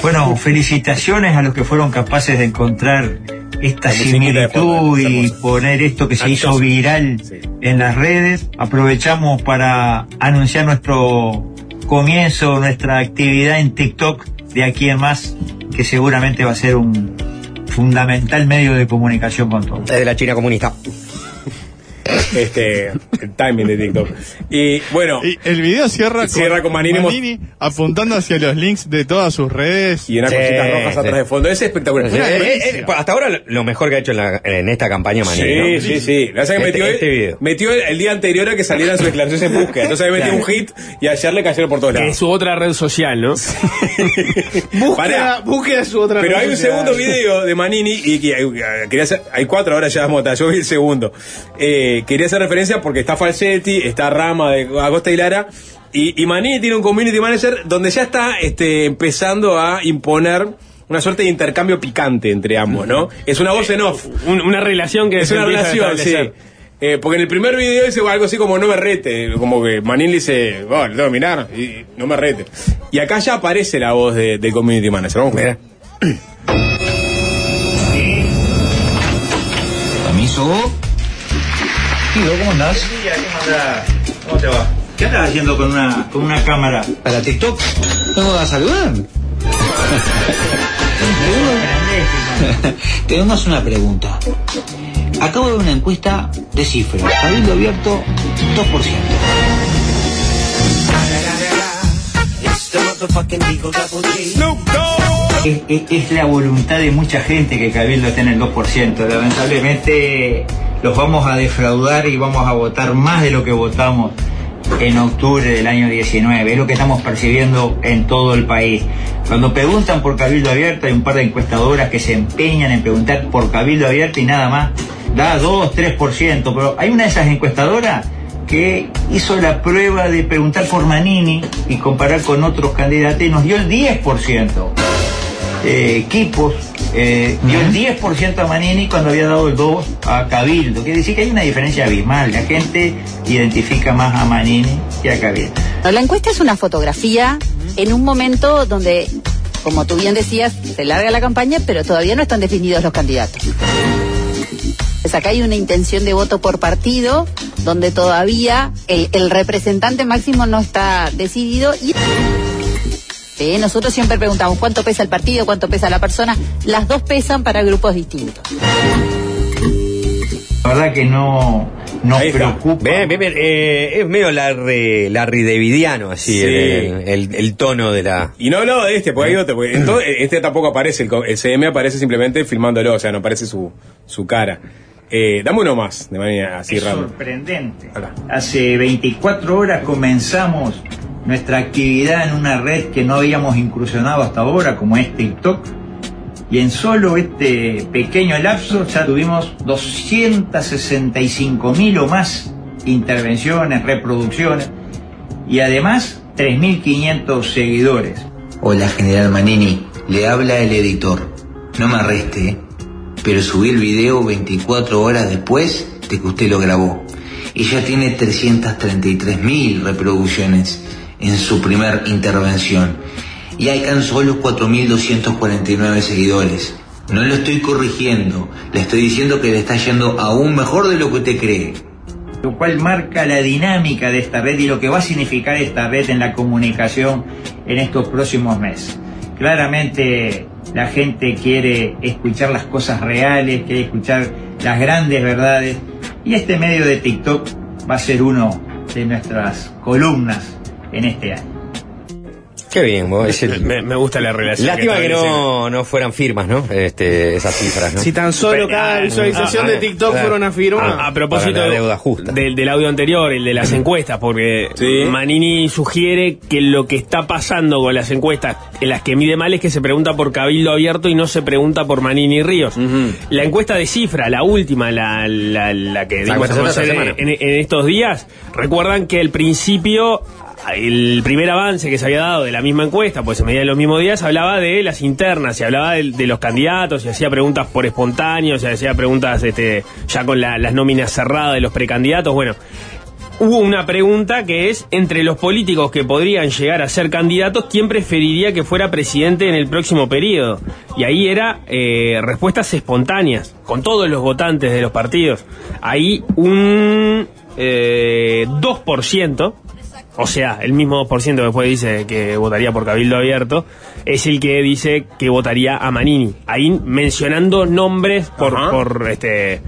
Bueno, felicitaciones a los que fueron capaces de encontrar esta similitud y poner esto que se hizo viral Sí. en las redes. Aprovechamos para anunciar nuestro comienzo, nuestra actividad en TikTok de aquí en más, que seguramente va a ser un fundamental medio de comunicación con todos. Es de la China comunista. Este. El timing de TikTok. Y bueno. Y el video cierra, Cierra con Manini apuntando hacia los links de todas sus redes. Y unas Sí, cositas rojas sí. atrás de fondo. Es espectacular. Eh, eh, eh, hasta ahora lo- mejor que ha hecho en, la- en esta campaña Manini. Sí, ¿no? sí, sí. La verdad es que Este- metió, este video. metió el, el día anterior a que salieran sus declaraciones en búsqueda. Entonces había metido un hit y ayer le cayeron por todos Que es lados. su otra red social, ¿no? Búsqueda, búsqueda su otra Pero red hay un social. segundo video de Manini y que quería hacer, hay cuatro ahora ya mota, yo vi el segundo. Eh, quería hacer referencia porque está Falsetti, está Rama de Agosta y Lara y, y Manini tiene un community manager donde ya está este, empezando a imponer una suerte de intercambio picante entre ambos, ¿no? Es una voz en off. Un- una relación que Es una relación, sí. Eh, porque en el primer video dice algo así como no me rete, como que Manini le dice, bueno, le tengo que mirar y no me rete. Y acá ya aparece la voz de- del community manager. Vamos a ver. Permiso. Tío, ¿cómo andás? ¿cómo te va? ¿Qué andas haciendo con una, con una cámara? ¿Para TikTok? ¿Vengo a saludar? Tenemos una pregunta. Acabo de ver una encuesta de cifras. Cabildo abierto, 2%. Es, es- es la voluntad de mucha gente que Cabildo esté en el 2%. Lamentablemente los vamos a defraudar y vamos a votar más de lo que votamos en octubre del año 19. Es lo que estamos percibiendo en todo el país. Cuando preguntan por Cabildo Abierto, hay un par de encuestadoras que se empeñan en preguntar por Cabildo Abierto y nada más. Da 2, 3%, pero hay una de esas encuestadoras que hizo la prueba de preguntar por Manini y comparar con otros candidatos y nos dio el 10%. Eh, equipos eh, dio el 10% a Manini cuando había dado el 2 a Cabildo. Quiere decir que hay una diferencia abismal. La gente identifica más a Manini que a Cabildo. La encuesta es una fotografía en un momento donde, como tú bien decías, se larga la campaña, pero todavía no están definidos los candidatos. Pues acá hay una intención de voto por partido, donde todavía el, el representante máximo no está decidido. Y Sí, nosotros siempre preguntamos cuánto pesa el partido, cuánto pesa la persona. Las dos pesan para grupos distintos. La verdad que no nos preocupa. Bien, bien, bien. Eh, es medio Larry, Larry Davidiano, así, Sí. el, el- el tono de la... Y no hablaba de este, porque hay otro. Porque en todo- este tampoco aparece, el, el CM aparece simplemente filmándolo, o sea, no aparece su, su cara. Eh, dame uno más, de manera así Es raro. sorprendente. Hola. Hace 24 horas comenzamos nuestra actividad en una red que no habíamos incursionado hasta ahora, como es TikTok. Y en solo este pequeño lapso ya tuvimos 265 mil o más intervenciones, reproducciones y además 3.500 seguidores. Hola, General Manini. Le habla el editor. No me arreste, ¿eh? pero subí el video 24 horas después de que usted lo grabó. Y ya tiene 333.000 reproducciones en su primer intervención. Y alcanzó los 4.249 seguidores. No lo estoy corrigiendo, le estoy diciendo que le está yendo aún mejor de lo que usted cree. lo cual marca la dinámica de esta red y lo que va a significar esta red en la comunicación en estos próximos meses. Claramente la gente quiere escuchar las cosas reales, quiere escuchar las grandes verdades y este medio de TikTok va a ser uno de nuestras columnas en este año. Qué bien, vos. Me, me gusta la relación. Lástima que no, no fueran firmas, ¿no? Este, esas cifras, ¿no? Si tan solo cada visualización ah, de TikTok ah, fuera una firma. A, a propósito la deuda justa. Del, del audio anterior, el de las encuestas, porque Sí. Manini sugiere que lo que está pasando con las encuestas en las que mide mal es que se pregunta por Cabildo Abierto y no se pregunta por Manini Ríos. La encuesta de cifra, la última, la, la, la que dimos en, en estos días, recuerdan que al principio el primer avance que se había dado de la misma encuesta, pues se medía en los mismos días, hablaba de las internas, se hablaba de, los candidatos, se hacía preguntas por espontáneos, se hacía preguntas este, ya con la- las nóminas cerradas de los precandidatos. Bueno, hubo una pregunta que es, entre los políticos que podrían llegar a ser candidatos, ¿quién preferiría que fuera presidente en el próximo periodo? Y ahí era eh, respuestas espontáneas, con todos los votantes de los partidos. Ahí un eh, 2%, o sea, el mismo 2% que después dice que votaría por Cabildo Abierto, es el que dice que votaría a Manini. Ahí mencionando nombres por, Ajá. por este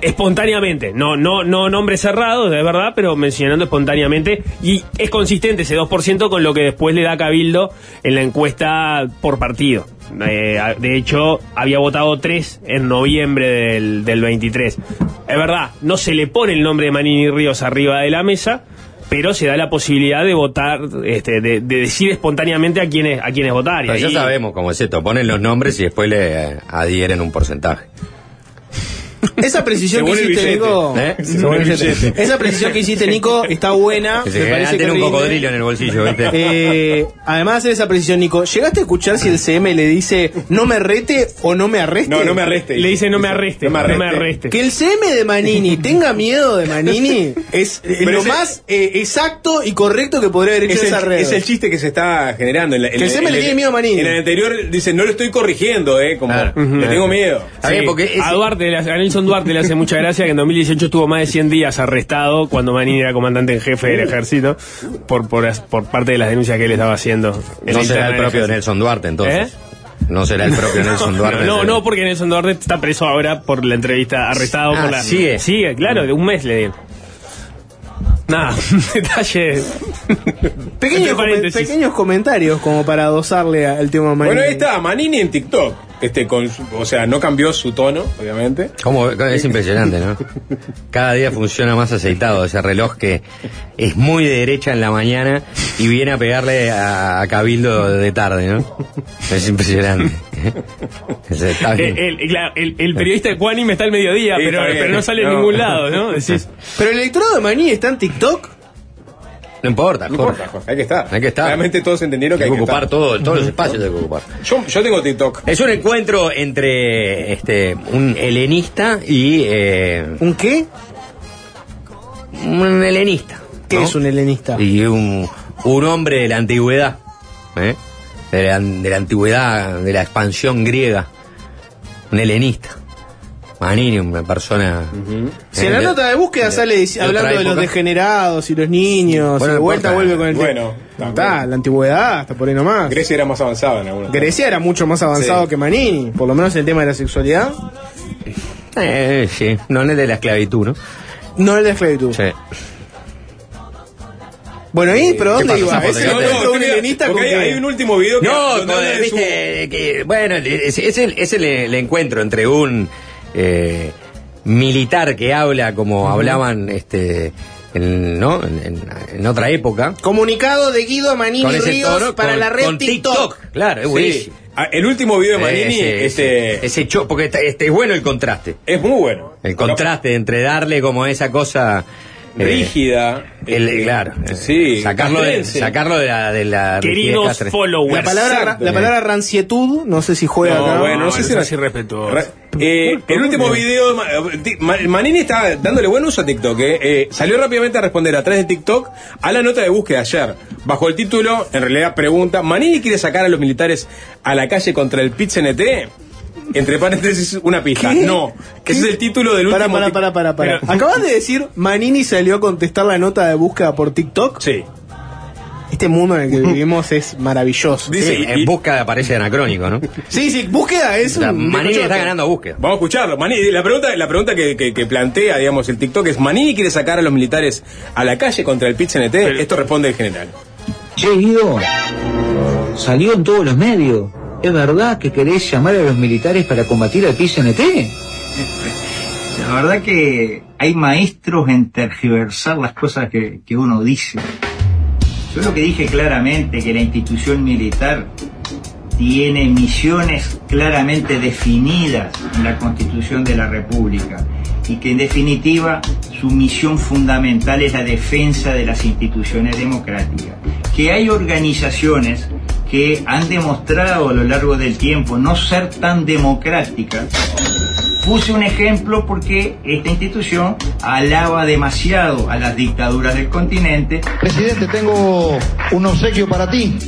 espontáneamente, no, no, no nombres cerrados, de verdad, pero mencionando espontáneamente, y es consistente ese 2% con lo que después le da Cabildo en la encuesta por partido. Eh, de hecho, había votado 3 en noviembre del, del 23. Es verdad, no se le pone el nombre de Manini Ríos arriba de la mesa, pero se da la posibilidad de votar, este, de, de decir espontáneamente a quienes, a quienes votar. y ya ahí- sabemos cómo es esto. Ponen los nombres y después le eh, adhieren un porcentaje. Esa precisión que hiciste. Nico. ¿Eh? Esa precisión que hiciste, Nico, está buena. Que se me parece que tiene un rinde. cocodrilo en el bolsillo, ¿viste? Eh, además de hacer esa precisión, Nico, ¿llegaste a escuchar si el CM le dice no me rete o no me arreste? No, no me arreste. Le dice no me arreste, No me no me arreste. Que el CM de Manini tenga miedo de Manini es Pero lo ese- más eh, exacto y correcto que podría haber hecho Es esa el, red. es el chiste que se está generando. En la- en Que el CM en le tiene miedo a Manini. En el anterior dice, no lo estoy corrigiendo, ¿eh? Como, Claro. le tengo miedo. Bien, porque es- a Duarte, hace- a Nelson Duarte le hace mucha gracia que en 2018 estuvo más de 100 días arrestado cuando Manini era comandante en jefe del ejército por, por, por parte de las denuncias que él estaba haciendo. en No será el propio ejército. Nelson Duarte, entonces. ¿Eh? No será el propio Nelson Duarte. No, no, porque Nelson Duarte está preso ahora por la entrevista, arrestado Ah, por la... sigue. Sigue, claro, de un mes le dieron. Nada, detalle. Pequeños, pequeños comentarios como para adosarle al tema Manini. Bueno, ahí está, Manini en TikTok. Este, con, o sea, no cambió su tono, obviamente. ¿Cómo? Es impresionante, ¿no? Cada día funciona más aceitado ese reloj que es muy de derecha en la mañana y viene a pegarle a, a Cabildo de tarde, ¿no? Es impresionante. Es- Está bien. El, el- el- el periodista ecuánime está al mediodía, Sí, pero, pero no sale en No. ningún lado, ¿no? Decís, Pero el electorado de Manini está en TikTok. No importa, No Jorge. importa, Jorge, hay que estar. Hay que estar. Realmente todos entendieron que Hay hay que que ocupar estar. todo, todos los espacios hay que ocupar. Yo, yo tengo TikTok. Es un encuentro entre este un helenista y eh, ¿Un qué? un helenista. ¿Qué ¿no? es un helenista? Y un, un hombre de la antigüedad, ¿eh? de, la, de la antigüedad, de la expansión griega, un helenista. Manini, una persona. Si en ¿eh? la nota de búsqueda de- sale hablando de los degenerados y los niños, Bueno, y de vuelta importa. vuelve con el Bueno. Está, la antigüedad, hasta por ahí nomás. Grecia era más avanzada en algunos Grecia era mucho más avanzado Sí. que Manini, por lo menos en el tema de la sexualidad. Eh, sí, no es de la esclavitud, ¿no? No el de esclavitud. Sí. Bueno, ahí, pero ¿Qué ¿dónde iba? Ese No, no, no, un helenista porque con hay, que- hay un último video que, No, donde de su- viste, que, bueno, es, es el, es el, el encuentro entre un eh, militar que habla como hablaban este en, ¿no? en, en- en otra época. Comunicado de Guido Manini Con ese Ríos tono, para con- la red con TikTok. Claro, es Sí. buenísimo. Ah, El último video de Manini, Ese- este, ese, ese cho- porque está- este, es bueno el contraste. es muy bueno. El contraste entre darle como esa cosa eh, Rígida. el- este, claro. Sí. Sacarlo de, sacarlo de la, de la Queridos followers. La palabra, Exacto. la palabra rancietud, no sé si juega No, acá. bueno, no sé si era era así respetuoso. Ra- eh, el último video, Ma- Manini está dándole buen uso a TikTok. eh. Eh, salió rápidamente a responder a través de TikTok a la nota de búsqueda ayer. Bajo el título, en realidad pregunta, ¿Manini quiere sacar a los militares a la calle contra el pit -NT? Entre paréntesis, una pista. ¿Qué? No, ese es el título del Para, último para, para, para, para. Pero- Acabas de decir, Manini salió a contestar la nota de búsqueda por TikTok. Sí. Este mundo en el que vivimos es maravilloso. Dice, Sí, y- en busca aparece anacrónico, ¿no? Sí, sí, búsqueda es O sea, un Manini está ganando a búsqueda. Vamos a escucharlo. Manini, la pregunta, la pregunta que, que- que plantea, digamos, el TikTok es, ¿Manini quiere sacar a los militares a la calle contra el pit -NT? Esto responde el general. Che, Guido, salió en todos los medios. ¿Es verdad que querés llamar a los militares para combatir al PCNT? La verdad que hay maestros en tergiversar las cosas que, que uno dice. Yo lo que dije claramente, que la institución militar tiene misiones claramente definidas en la Constitución de la República y que en definitiva su misión fundamental es la defensa de las instituciones democráticas. Que hay organizaciones que han demostrado a lo largo del tiempo no ser tan democráticas Puse un ejemplo porque esta institución alaba demasiado a las dictaduras del continente. Presidente, tengo un obsequio para ti.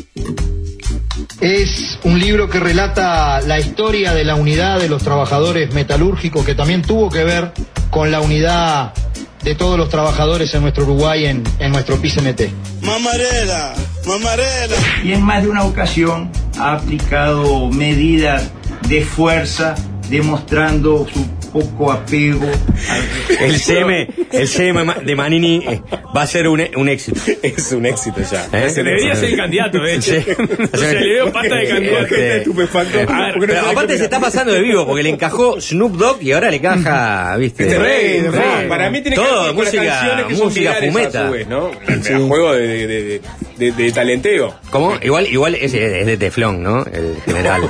Es un libro que relata la historia de la unidad de los trabajadores metalúrgicos que también tuvo que ver con la unidad de todos los trabajadores en nuestro Uruguay, en, en nuestro PCMT. Mamarela, mamarela. Y en más de una ocasión ha aplicado medidas de fuerza demostrando su poco apego al El CM, el CM ma- de Manini eh, va a ser un, e- un éxito. Es un éxito ya. ¿Eh? Un Debería ser el candidato, de hecho. Sí. O sea, le veo pata de candidato. Este, Estupefacto. A ver, no Pero aparte se está pasando de vivo porque le encajó Snoop Dogg y ahora le caja, ¿viste? Este rey, Sí. rey. Para mí tiene que Todo, ver con las música, canciones que son música virales fumeta. a su vez, ¿no? A juego de, de, de, de- de talenteo. ¿Cómo? Igual, igual es, es de teflón, ¿no? El general.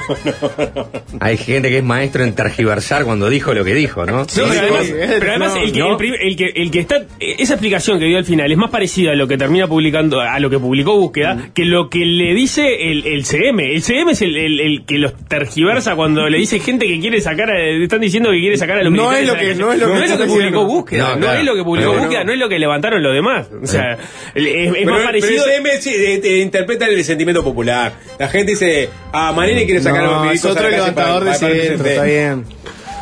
Hay gente que es maestro en tergiversar cuando dijo lo que dijo, ¿no? No, pero además, pero además el, que, ¿no? el, que, el que está. Esa explicación que dio al final es más parecida a lo que termina publicando, a lo que publicó Búsqueda, que lo que le dice el, el CM. El CM es el, el- el que los tergiversa cuando le dice gente que quiere sacar. A, están diciendo que quiere sacar a los No es lo no es lo que publicó. Búsqueda. No, claro. es lo que publicó Búsqueda, no. es lo que levantaron los demás. O sea, es, es pero, más parecido. pero sí, eh, eh, interpreta el sentimiento popular. La gente dice, ah, Manini quiere sacar a los No, a otro la calle levantador para- de centro, está bien.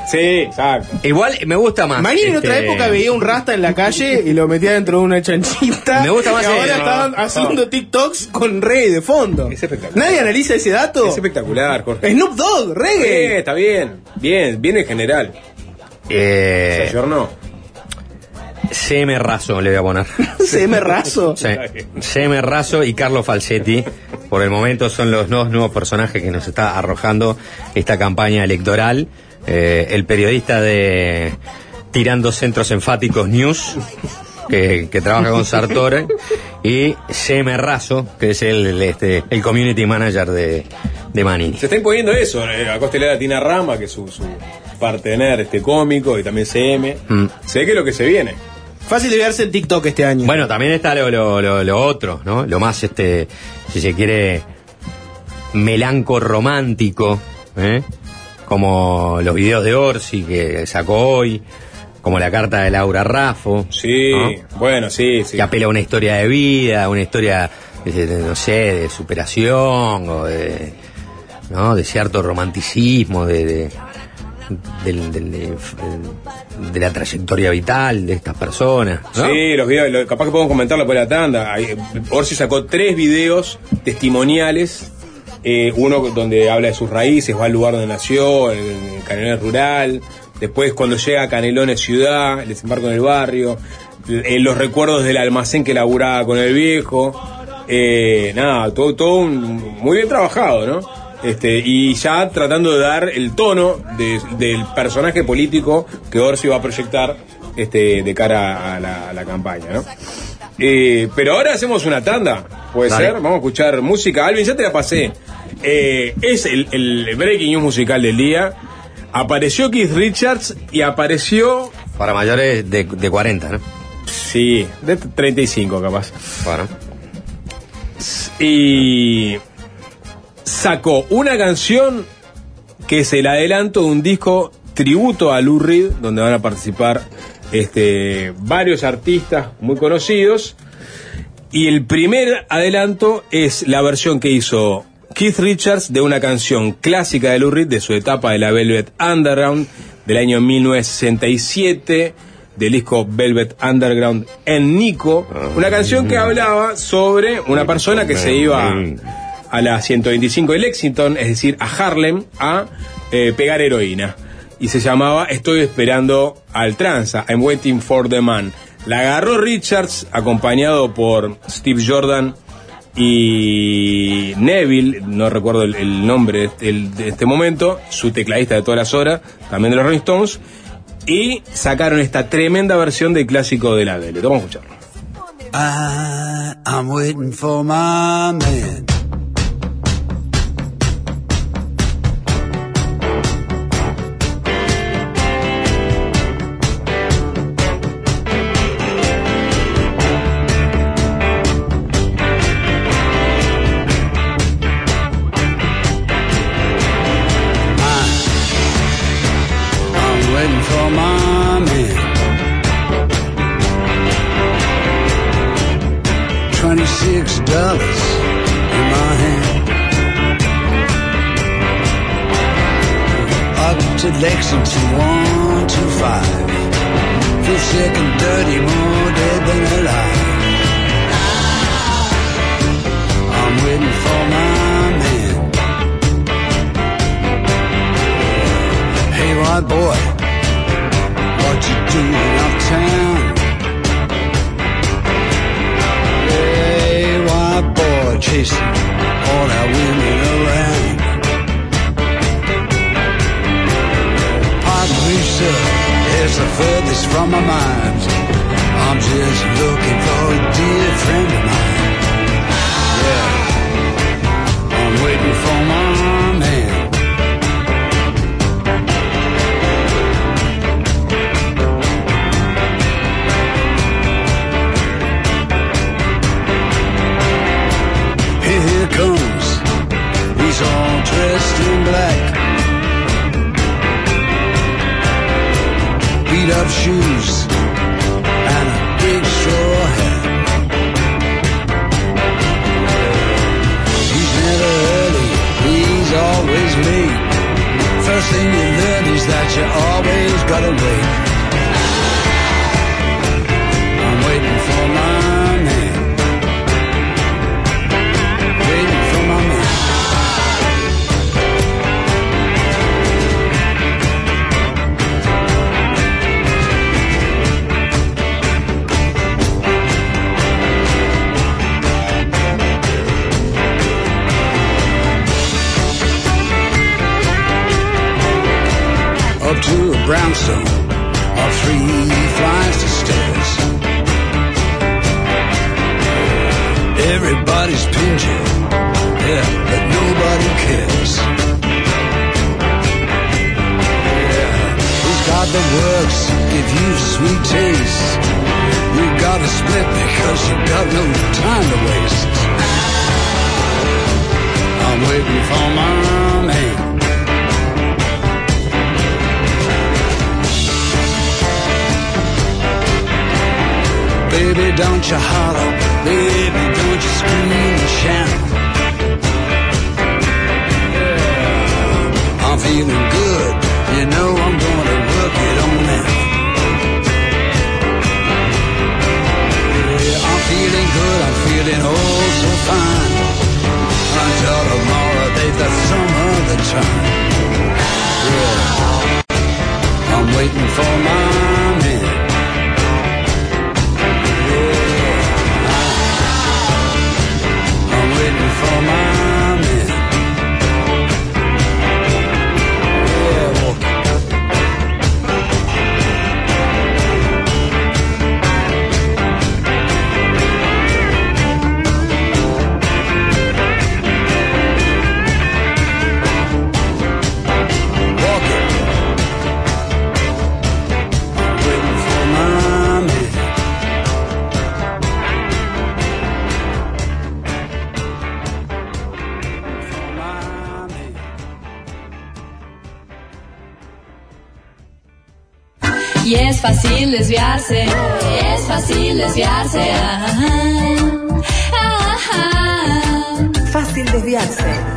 Sí, exacto. Igual me gusta más. Manini en otra este, época veía un rasta en la calle y lo metía dentro de una chanchita. Me gusta más y ahora el- estaban no, haciendo TikToks con reggae de fondo. Es espectacular. ¿Nadie analiza ese dato? Es espectacular, Jorge. Snoop Dogg, reggae. está bien, bien, bien en general. Eh, Se ayornó. CM Razo le voy a poner. CM Razo. Sí. CM Razo y Carlo Falsetti, por el momento son los dos nuevos personajes que nos está arrojando esta campaña electoral. Eh, el periodista de Tirando Centros Enfáticos News, que, que trabaja con Sartori, y CM Razo, que es el, el, este, el community manager de, de Manini. Se está imponiendo eso. Eh, a costelera a Tina Rama, que es su, su partener este cómico, y también CM. Mm. Sé que es lo que se viene. Fácil de verse en TikTok este año. Bueno, también está lo, lo, lo, lo otro, ¿no? Lo más, este, si se quiere, melanco romántico, ¿eh? Como los videos de Orsi que sacó hoy, como la carta de Laura Raffo. Sí, ¿no? bueno, sí, sí. Que apela a una historia de vida, una historia, no sé, de superación, o de, ¿no? De cierto romanticismo, de, de, del- del- de- de la trayectoria vital de estas personas. Sí, los videos, lo- capaz que podemos comentarlo por la tanda. Orsi sacó tres videos testimoniales. eh, uno donde habla de sus raíces, va al lugar donde nació, en, en Canelones rural. Después, cuando llega a Canelones ciudad, el desembarco en el barrio. eh, los recuerdos del almacén que laburaba con el viejo. Eh, nada, todo, todo un- muy bien trabajado, ¿no? Este, y ya tratando de dar el tono de- del personaje político que Orsi va a proyectar este, de cara a la, a la campaña, ¿no? Eh, pero ahora hacemos una tanda, puede Dale. ser, vamos a escuchar música. Alvin, ya te la pasé. Eh, es el, el breaking news musical del día. Apareció Keith Richards y apareció. Para mayores de, de 40, ¿no? Sí, de 35 capaz. Bueno. Y sacó una canción que es el adelanto de un disco tributo a Lou Reed, donde van a participar este, varios artistas muy conocidos. Y el primer adelanto es la versión que hizo Keith Richards de una canción clásica de Lou Reed de su etapa de la Velvet Underground del año 1967 del disco Velvet Underground en Nico, una canción que hablaba sobre una persona que se iba a la 125 de Lexington, es decir, a Harlem, a eh, pegar heroína. Y se llamaba Estoy esperando al tranza, I'm waiting for the man. La agarró Richards, acompañado por Steve Jordan y Neville, no recuerdo el, nombre de este, de este momento, su tecladista de todas las horas, también de los Rolling Stones, y sacaron esta tremenda versión del clásico de la Vele. Vamos a escucharlo. I, I'm waiting for my man. Shoes Baby, don't you holler. Baby, don't you scream and shout. Yeah. I'm feeling good. You know I'm gonna work it on now. Yeah, I'm feeling good. I'm feeling oh so fine. Until tomorrow, they've got some other time. Yeah. I'm waiting for my my fácil desviarse, es fácil desviarse. Fácil desviarse.